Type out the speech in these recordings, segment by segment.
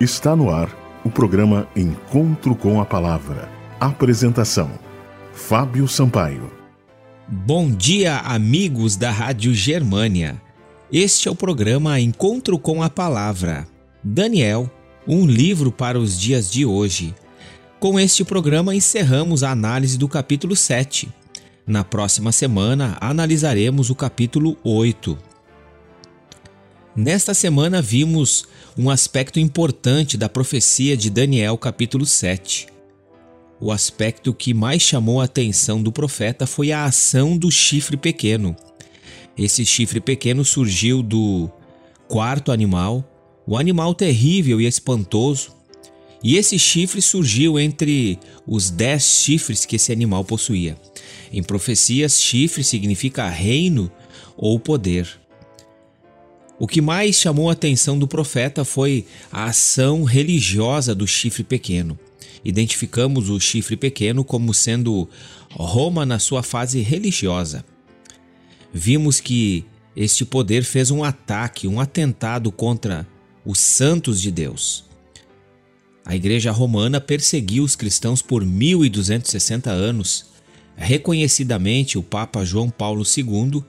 Está no ar o programa Encontro com a Palavra. Apresentação: Fábio Sampaio. Bom dia, amigos da Rádio Germânia. Este é o programa Encontro com a Palavra. Daniel, um livro para os dias de hoje. Com este programa encerramos a análise do capítulo 7. Na próxima semana analisaremos o capítulo 8. Nesta semana vimos um aspecto importante da profecia de Daniel, capítulo 7. O aspecto que mais chamou a atenção do profeta foi a ação do chifre pequeno. Esse chifre pequeno surgiu do quarto animal, o animal terrível e espantoso, e esse chifre surgiu entre os dez chifres que esse animal possuía. Em profecias, chifre significa reino ou poder. O que mais chamou a atenção do profeta foi a ação religiosa do chifre pequeno. Identificamos o chifre pequeno como sendo Roma na sua fase religiosa. Vimos que este poder fez um ataque, um atentado contra os santos de Deus. A Igreja Romana perseguiu os cristãos por 1260 anos. Reconhecidamente, o Papa João Paulo II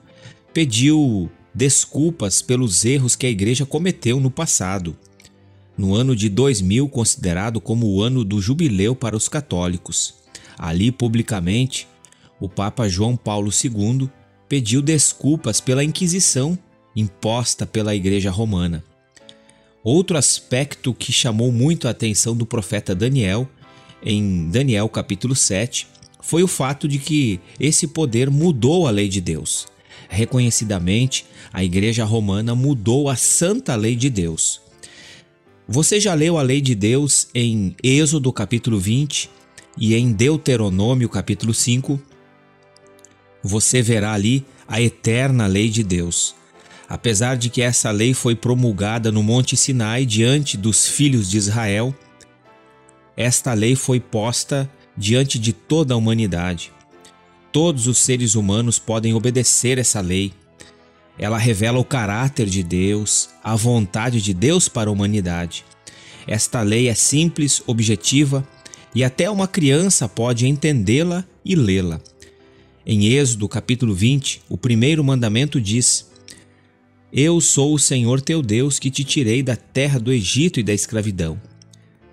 pediu desculpas pelos erros que a igreja cometeu no passado. No ano de 2000, considerado como o ano do jubileu para os católicos, ali publicamente, o Papa João Paulo II pediu desculpas pela Inquisição imposta pela Igreja Romana. Outro aspecto que chamou muito a atenção do profeta Daniel, em Daniel capítulo 7, foi o fato de que esse poder mudou a lei de Deus. Reconhecidamente, a Igreja Romana mudou a santa lei de Deus. Você já leu a lei de Deus em Êxodo capítulo 20 e em Deuteronômio capítulo 5? Você verá ali a eterna lei de Deus. Apesar de que essa lei foi promulgada no Monte Sinai diante dos filhos de Israel, esta lei foi posta diante de toda a humanidade. Todos os seres humanos podem obedecer essa lei. Ela revela o caráter de Deus, a vontade de Deus para a humanidade. Esta lei é simples, objetiva e até uma criança pode entendê-la e lê-la. Em Êxodo capítulo 20, o primeiro mandamento diz: Eu sou o Senhor teu Deus que te tirei da terra do Egito e da escravidão.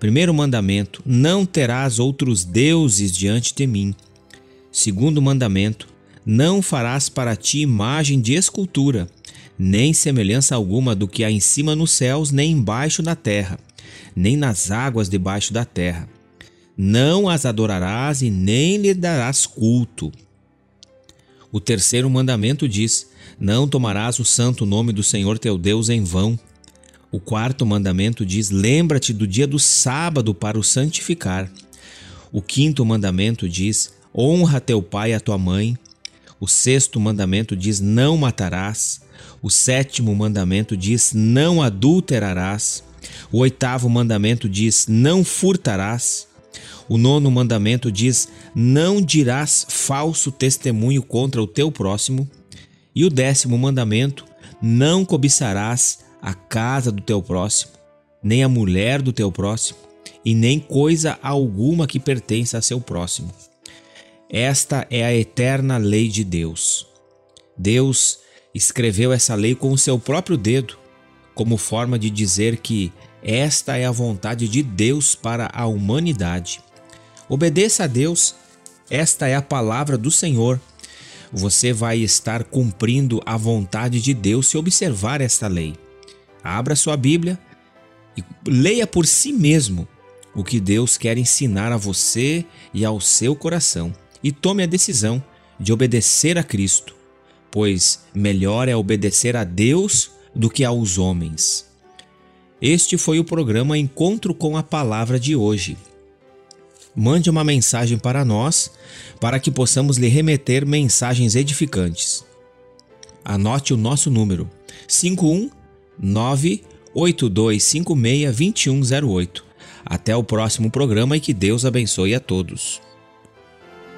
Primeiro mandamento: Não terás outros deuses diante de mim. Segundo mandamento: Não farás para ti imagem de escultura, nem semelhança alguma do que há em cima nos céus, nem embaixo na terra, nem nas águas debaixo da terra. Não as adorarás e nem lhe darás culto. O terceiro mandamento diz: Não tomarás o santo nome do Senhor teu Deus em vão. O quarto mandamento diz: Lembra-te do dia do sábado para o santificar. O quinto mandamento diz: honra teu pai e a tua mãe. O sexto mandamento diz: não matarás. O sétimo mandamento diz: não adulterarás. O oitavo mandamento diz: não furtarás. O nono mandamento diz: não dirás falso testemunho contra o teu próximo. E o décimo mandamento: não cobiçarás a casa do teu próximo, nem a mulher do teu próximo, e nem coisa alguma que pertença a seu próximo. Esta é a eterna lei de Deus. Deus escreveu essa lei com o seu próprio dedo, como forma de dizer que esta é a vontade de Deus para a humanidade. Obedeça a Deus, esta é a palavra do Senhor. Você vai estar cumprindo a vontade de Deus se observar esta lei. Abra sua Bíblia e leia por si mesmo o que Deus quer ensinar a você e ao seu coração e tome a decisão de obedecer a Cristo, pois melhor é obedecer a Deus do que aos homens. Este foi o programa Encontro com a Palavra de hoje. Mande uma mensagem para nós para que possamos lhe remeter mensagens edificantes. Anote o nosso número: 519 8256 2108. Até o próximo programa e que Deus abençoe a todos.